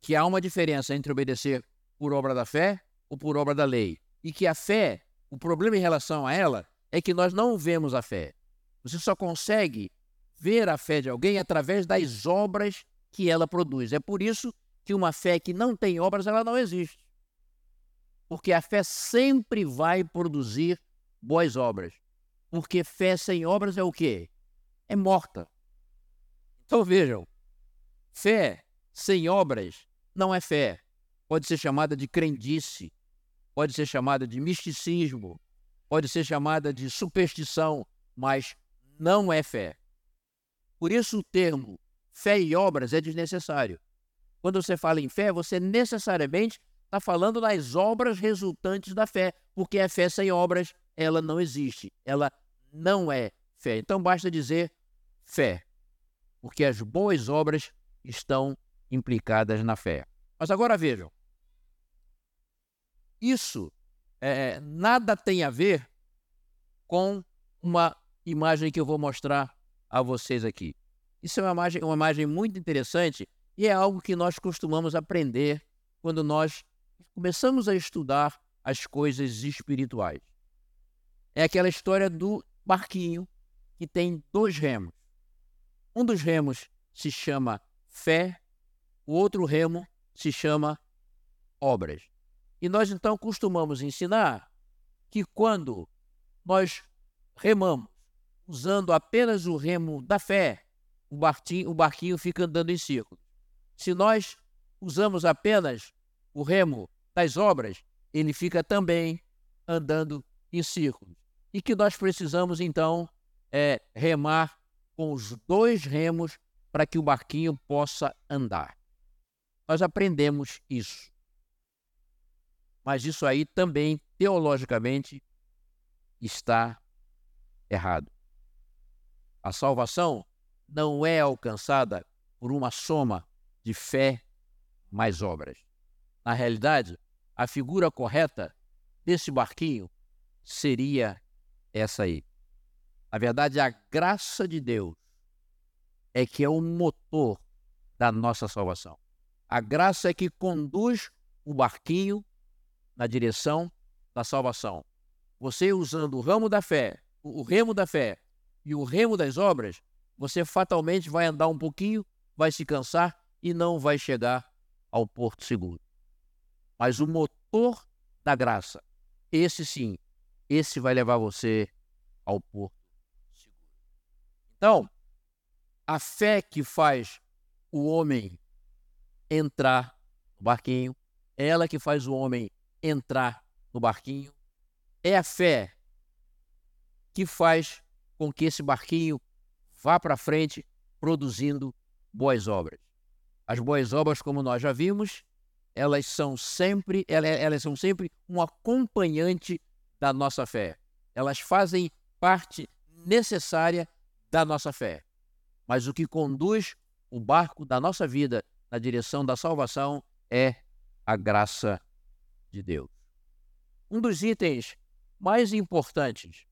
que há uma diferença entre obedecer por obra da fé ou por obra da lei. E que a fé, o problema em relação a ela é que nós não vemos a fé. Você só consegue ver a fé de alguém através das obras que ela produz. É por isso que uma fé que não tem obras, ela não existe. Porque a fé sempre vai produzir boas obras. Porque fé sem obras é o quê? É morta. Então vejam, fé sem obras não é fé. Pode ser chamada de crendice, pode ser chamada de misticismo, pode ser chamada de superstição, mas não é fé. Por isso o termo fé e obras é desnecessário. Quando você fala em fé, você necessariamente está falando das obras resultantes da fé, porque a fé sem obras, ela não existe, ela não é fé. Então basta dizer fé, porque as boas obras estão implicadas na fé. Mas agora vejam, isso é, nada tem a ver com uma imagem que eu vou mostrar a vocês aqui. Isso é uma imagem, uma imagem muito interessante e é algo que nós costumamos aprender quando nós começamos a estudar as coisas espirituais. É aquela história do barquinho que tem dois remos. Um dos remos se chama fé, o outro remo se chama obras. E nós então costumamos ensinar que quando nós remamos usando apenas o remo da fé, o barquinho, o barquinho fica andando em círculo. Se nós usamos apenas o remo das obras, ele fica também andando em círculos. E que nós precisamos, então, é, remar com os dois remos para que o barquinho possa andar. Nós aprendemos isso. Mas isso aí também, teologicamente, está errado. A salvação não é alcançada por uma soma de fé mais obras. Na realidade, a figura correta desse barquinho seria essa aí. Na verdade, a graça de Deus é que é o motor da nossa salvação. A graça é que conduz o barquinho na direção da salvação. Você usando o ramo da fé, o remo da fé e o remo das obras, você fatalmente vai andar um pouquinho, vai se cansar e não vai chegar ao porto seguro. Mas o motor da graça, esse sim, esse vai levar você ao porto seguro. Então, a fé que faz o homem entrar no barquinho, ela que faz o homem entrar no barquinho, é a fé que faz com que esse barquinho vá para frente produzindo boas obras. As boas obras, como nós já vimos, elas são sempre, elas são sempre um acompanhante da nossa fé. Elas fazem parte necessária da nossa fé. Mas o que conduz o barco da nossa vida na direção da salvação é a graça de Deus. Um dos itens mais importantes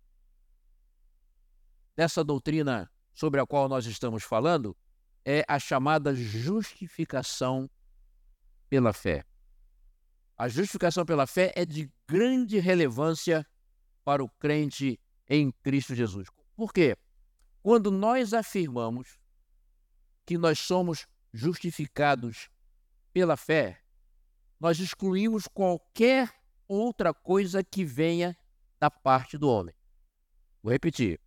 dessa doutrina sobre a qual nós estamos falando é a chamada justificação pela fé. A justificação pela fé é de grande relevância para o crente em Cristo Jesus. Por quê? Quando nós afirmamos que nós somos justificados pela fé, nós excluímos qualquer outra coisa que venha da parte do homem. Vou repetir.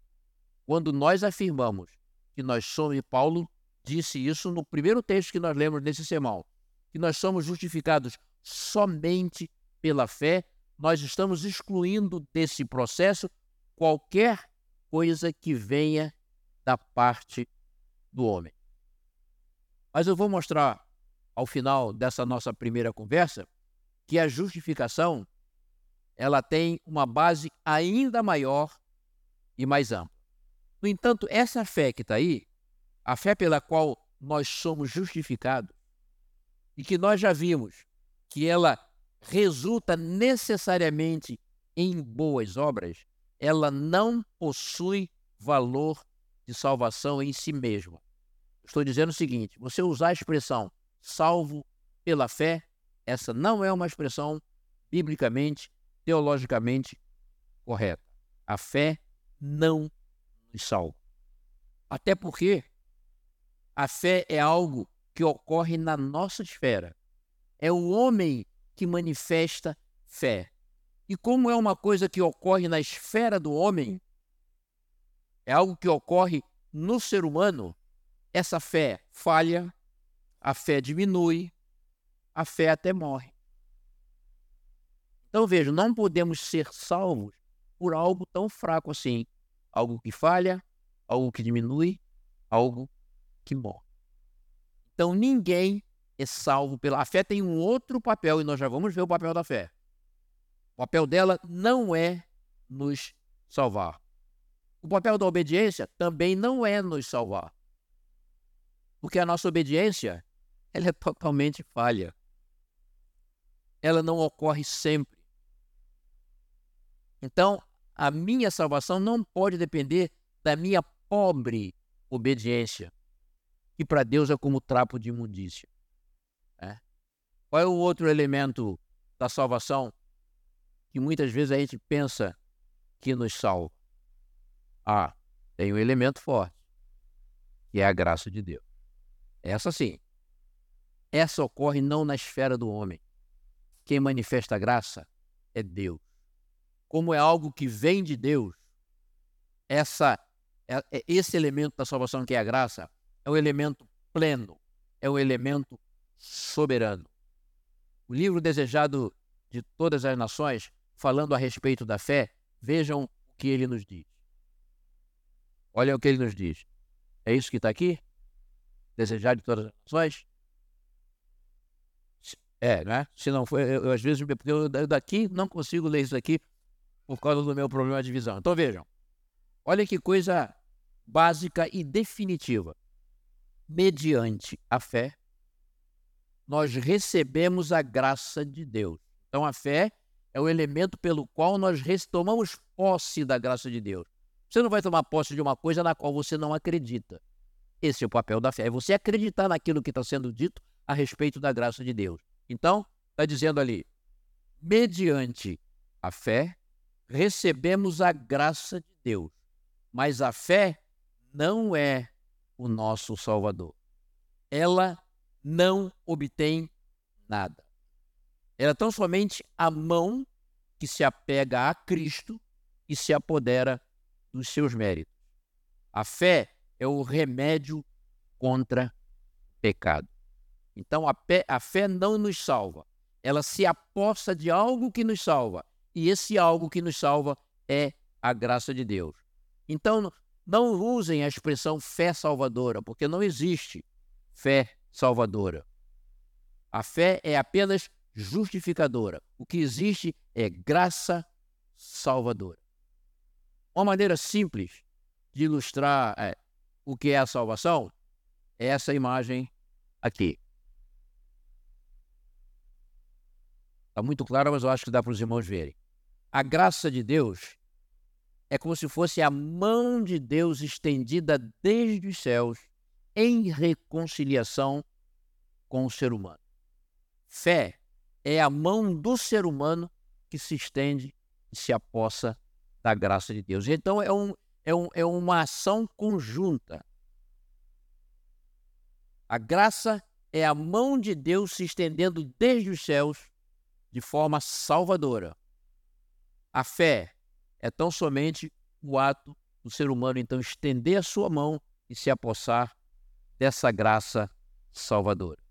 Quando nós afirmamos que nós somos, e Paulo disse isso no primeiro texto que nós lemos nesse sermão, que nós somos justificados somente pela fé, nós estamos excluindo desse processo qualquer coisa que venha da parte do homem. Mas eu vou mostrar ao final dessa nossa primeira conversa que a justificação ela tem uma base ainda maior e mais ampla. No entanto, essa fé que está aí, a fé pela qual nós somos justificados, e que nós já vimos que ela resulta necessariamente em boas obras, ela não possui valor de salvação em si mesma. Estou dizendo o seguinte: você usar a expressão salvo pela fé, essa não é uma expressão biblicamente, teologicamente correta. A fé não nos salva. Até porque a fé é algo que ocorre na nossa esfera. É o homem que manifesta fé. E como é uma coisa que ocorre na esfera do homem, é algo que ocorre no ser humano, essa fé falha, a fé diminui, a fé até morre. Então veja, não podemos ser salvos por algo tão fraco assim. Algo que falha, algo que diminui, algo que morre. Então ninguém é salvo pela. A fé tem um outro papel e nós já vamos ver o papel da fé. O papel dela não é nos salvar. O papel da obediência também não é nos salvar. Porque a nossa obediência, ela é totalmente falha. Ela não ocorre sempre. Então, a minha salvação não pode depender da minha pobre obediência, que para Deus é como trapo de imundícia. É. Qual é o outro elemento da salvação que muitas vezes a gente pensa que nos salva? Ah, tem um elemento forte, que é a graça de Deus. Essa sim. Essa ocorre não na esfera do homem. Quem manifesta a graça é Deus. Como é algo que vem de Deus, essa, é, é esse elemento da salvação que é a graça é um elemento pleno, é um elemento soberano. O livro desejado de todas as nações, falando a respeito da fé, vejam o que ele nos diz. Olha o que ele nos diz. É isso que está aqui? Desejado de todas as nações? É, né? Se não for, eu, eu às vezes eu, eu daqui não consigo ler isso aqui por causa do meu problema de visão. Então vejam, olha que coisa básica e definitiva. Mediante a fé, nós recebemos a graça de Deus. Então, a fé é o elemento pelo qual nós tomamos posse da graça de Deus. Você não vai tomar posse de uma coisa na qual você não acredita. Esse é o papel da fé, é você acreditar naquilo que está sendo dito a respeito da graça de Deus. Então, está dizendo ali, mediante a fé, recebemos a graça de Deus, mas a fé não é o nosso Salvador. Ela não obtém nada. Ela é tão somente a mão que se apega a Cristo e se apodera dos seus méritos. A fé é o remédio contra o pecado. Então a, pé, a fé não nos salva. Ela se aposta de algo que nos salva. E esse algo que nos salva é a graça de Deus. Então não usem a expressão fé salvadora, porque não existe fé salvadora. A fé é apenas justificadora. O que existe é graça salvadora. Uma maneira simples de ilustrar é, o que é a salvação é essa imagem aqui. Está muito clara, mas eu acho que dá para os irmãos verem. A graça de Deus é como se fosse a mão de Deus estendida desde os céus em reconciliação com o ser humano. Fé é a mão do ser humano que se estende e se apossa da graça de Deus. Então é, um, é, um, é uma ação conjunta. A graça é a mão de Deus se estendendo desde os céus de forma salvadora. A fé é tão somente o ato do ser humano, então, estender a sua mão e se apossar dessa graça salvadora.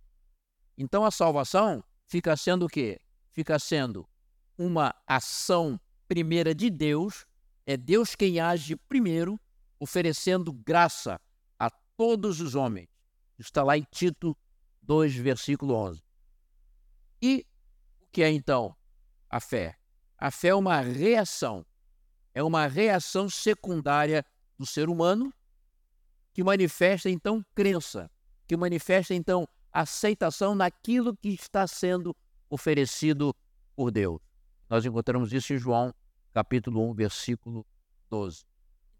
Então, a salvação fica sendo o quê? Fica sendo uma ação primeira de Deus, é Deus quem age primeiro, oferecendo graça a todos os homens. Está lá em Tito 2, versículo 11. E que é então a fé? A fé é uma reação é uma reação secundária do ser humano que manifesta então crença, que manifesta então aceitação naquilo que está sendo oferecido por Deus. Nós encontramos isso em João, capítulo 1, versículo 12.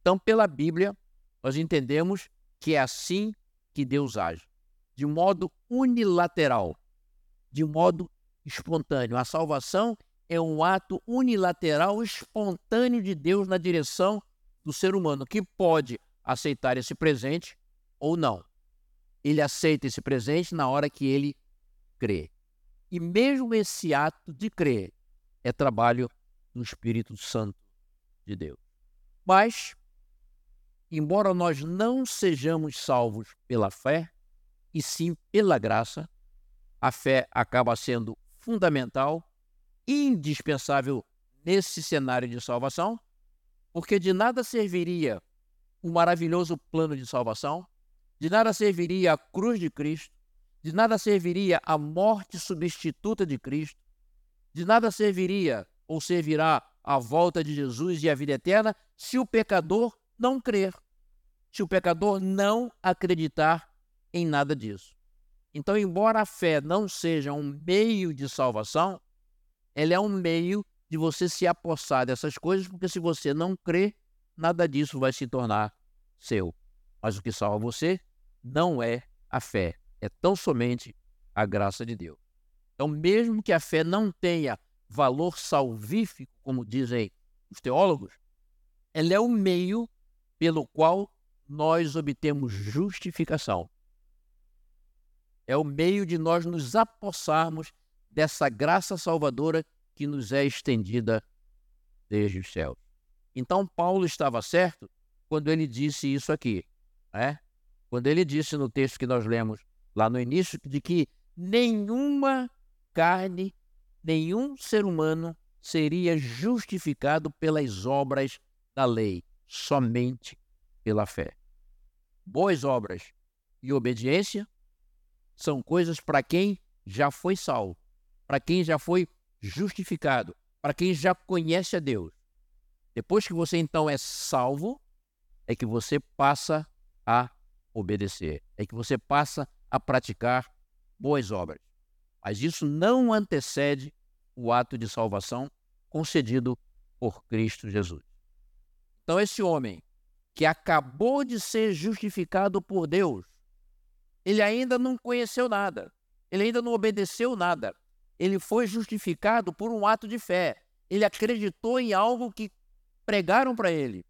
Então, pela Bíblia, nós entendemos que é assim que Deus age, de modo unilateral, de modo espontâneo. A salvação é um ato unilateral, espontâneo de Deus na direção do ser humano, que pode aceitar esse presente ou não. Ele aceita esse presente na hora que ele crê. E mesmo esse ato de crer é trabalho do Espírito Santo de Deus. Mas, embora nós não sejamos salvos pela fé, e sim pela graça, a fé acaba sendo fundamental indispensável nesse cenário de salvação, porque de nada serviria o maravilhoso plano de salvação, de nada serviria a cruz de Cristo, de nada serviria a morte substituta de Cristo, de nada serviria ou servirá a volta de Jesus e a vida eterna se o pecador não crer, se o pecador não acreditar em nada disso. Então, embora a fé não seja um meio de salvação, ela é um meio de você se apossar dessas coisas, porque se você não crê, nada disso vai se tornar seu. Mas o que salva você não é a fé, é tão somente a graça de Deus. Então, mesmo que a fé não tenha valor salvífico, como dizem os teólogos, ela é o meio pelo qual nós obtemos justificação. É o meio de nós nos apossarmos dessa graça salvadora que nos é estendida desde os céus. Então, Paulo estava certo quando ele disse isso aqui, né? quando ele disse no texto que nós lemos lá no início, de que nenhuma carne, nenhum ser humano seria justificado pelas obras da lei, somente pela fé. Boas obras e obediência são coisas para quem já foi salvo para quem já foi justificado, para quem já conhece a Deus. Depois que você então é salvo, é que você passa a obedecer, é que você passa a praticar boas obras. Mas isso não antecede o ato de salvação concedido por Cristo Jesus. Então, esse homem que acabou de ser justificado por Deus, ele ainda não conheceu nada, ele ainda não obedeceu nada, ele foi justificado por um ato de fé. Ele acreditou em algo que pregaram para ele,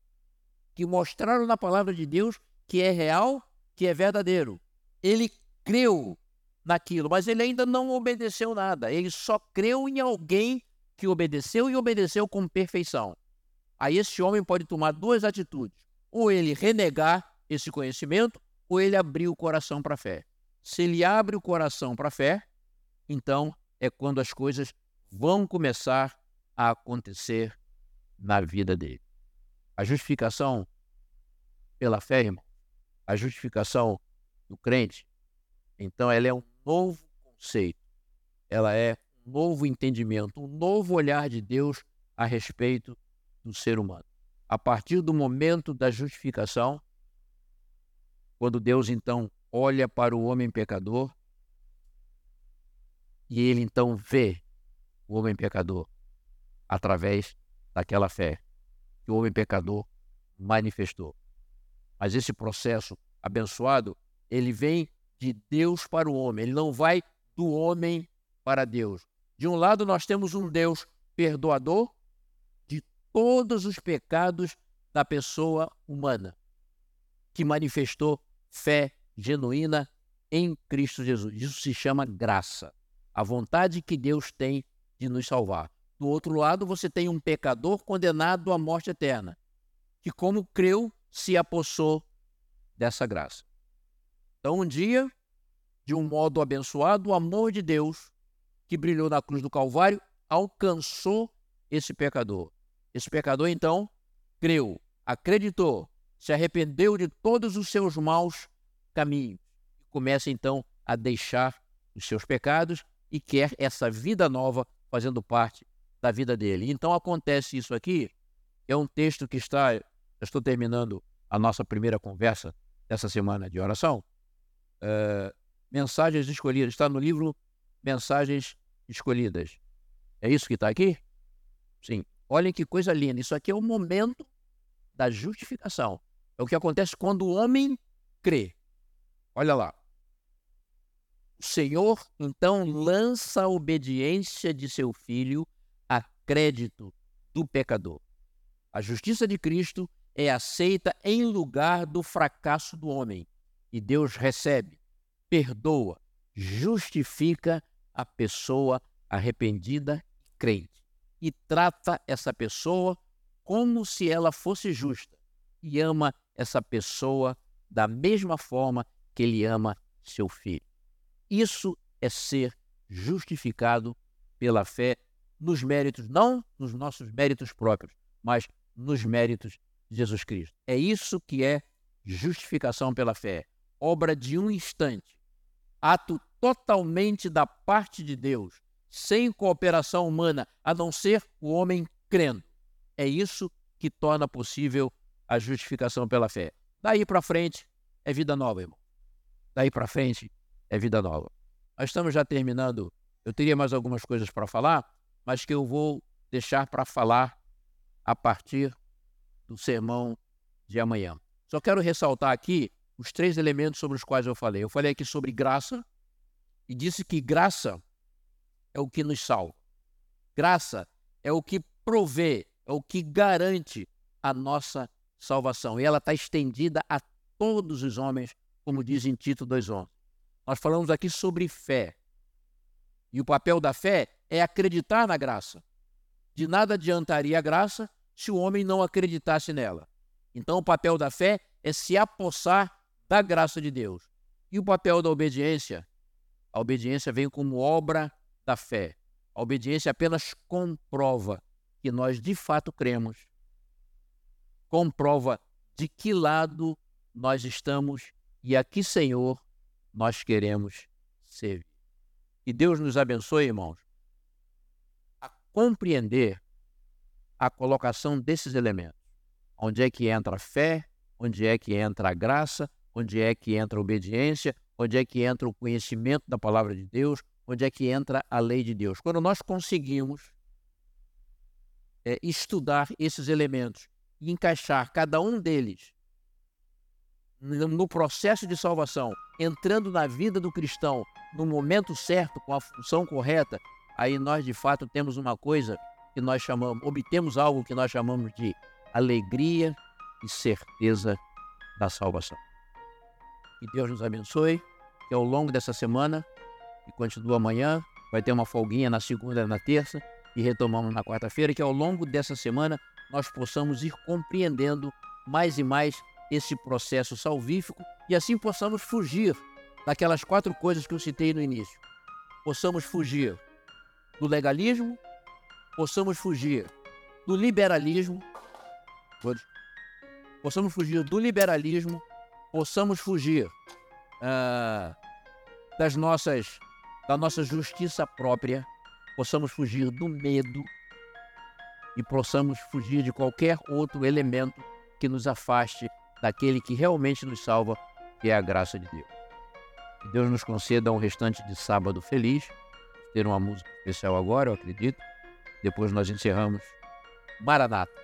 que mostraram na palavra de Deus que é real, que é verdadeiro. Ele creu naquilo, mas ele ainda não obedeceu nada. Ele só creu em alguém que obedeceu e obedeceu com perfeição. Aí esse homem pode tomar duas atitudes: ou ele renegar esse conhecimento, ou ele abrir o coração para a fé. Se ele abre o coração para a fé, então é quando as coisas vão começar a acontecer na vida dele. A justificação pela fé, irmão, a justificação do crente, Então, ela é um novo conceito, ela é um novo entendimento, um novo olhar de Deus a respeito do ser humano. A partir do momento da justificação, quando Deus então olha para o homem pecador e ele então vê o homem pecador através daquela fé que o homem pecador manifestou. Mas esse processo abençoado, ele vem de Deus para o homem, ele não vai do homem para Deus. De um lado, nós temos um Deus perdoador de todos os pecados da pessoa humana, que manifestou fé genuína em Cristo Jesus. Isso se chama graça. A vontade que Deus tem de nos salvar. Do outro lado, você tem um pecador condenado à morte eterna, que, como creu, se apossou dessa graça. Então, um dia, de um modo abençoado, o amor de Deus, que brilhou na cruz do Calvário, alcançou esse pecador. Esse pecador, então, creu, acreditou, se arrependeu de todos os seus maus caminhos começa, então, a deixar os seus pecados e quer essa vida nova fazendo parte da vida dele. Então acontece isso aqui. É um texto que está. Estou terminando a nossa primeira conversa dessa semana de oração. Uh, mensagens escolhidas. Está no livro Mensagens Escolhidas. É isso que está aqui? Sim. Olhem que coisa linda. Isso aqui é o momento da justificação. É o que acontece quando o homem crê. Olha lá. O Senhor então lança a obediência de seu filho crédito do pecador. A justiça de Cristo é aceita em lugar do fracasso do homem. E Deus recebe, perdoa, justifica a pessoa arrependida e crente. E trata essa pessoa como se ela fosse justa. E ama essa pessoa da mesma forma que ele ama seu filho. Isso é ser justificado pela fé nos méritos, não nos nossos méritos próprios, mas nos méritos de Jesus Cristo. É isso que é justificação pela fé, obra de um instante, ato totalmente da parte de Deus, sem cooperação humana, a não ser o homem crendo. É isso que torna possível a justificação pela fé. Daí para frente é vida nova, irmão. Daí para frente é vida nova. Nós estamos já terminando. Eu teria mais algumas coisas para falar, mas que eu vou deixar para falar a partir do sermão de amanhã. Só quero ressaltar aqui os três elementos sobre os quais eu falei. Eu falei aqui sobre graça e disse que graça é o que nos salva. Graça é o que provê, é o que garante a nossa salvação. E ela está estendida a todos os homens, como diz em Tito 2,11. Nós falamos aqui sobre fé. E o papel da fé é acreditar na graça. De nada adiantaria a graça se o homem não acreditasse nela. Então, o papel da fé é se apossar da graça de Deus. E o papel da obediência? A obediência vem como obra da fé. A obediência apenas comprova que nós de fato cremos. Comprova de que lado nós estamos e a que Senhor nós queremos servir. Que Deus nos abençoe, irmãos, a compreender a colocação desses elementos. Onde é que entra a fé, onde é que entra a graça, onde é que entra a obediência, onde é que entra o conhecimento da palavra de Deus, onde é que entra a lei de Deus. Quando nós conseguimos é, estudar esses elementos e encaixar cada um deles no processo de salvação, entrando na vida do cristão no momento certo, com a função correta, aí nós de fato temos uma coisa que nós chamamos, obtemos algo que nós chamamos de alegria e certeza da salvação. Que Deus nos abençoe, que ao longo dessa semana, e continua amanhã, vai ter uma folguinha na segunda e na terça, e retomamos na quarta-feira, que ao longo dessa semana nós possamos ir compreendendo mais e mais esse processo salvífico e assim possamos fugir daquelas quatro coisas que eu citei no início. Possamos fugir do legalismo, possamos fugir do liberalismo, possamos fugir do liberalismo, possamos fugir uh, das nossas da nossa justiça própria, possamos fugir do medo e possamos fugir de qualquer outro elemento que nos afaste daquele que realmente nos salva, que é a graça de Deus. Que Deus nos conceda um restante de sábado feliz, ter uma música especial agora, eu acredito. Depois nós encerramos Maranata.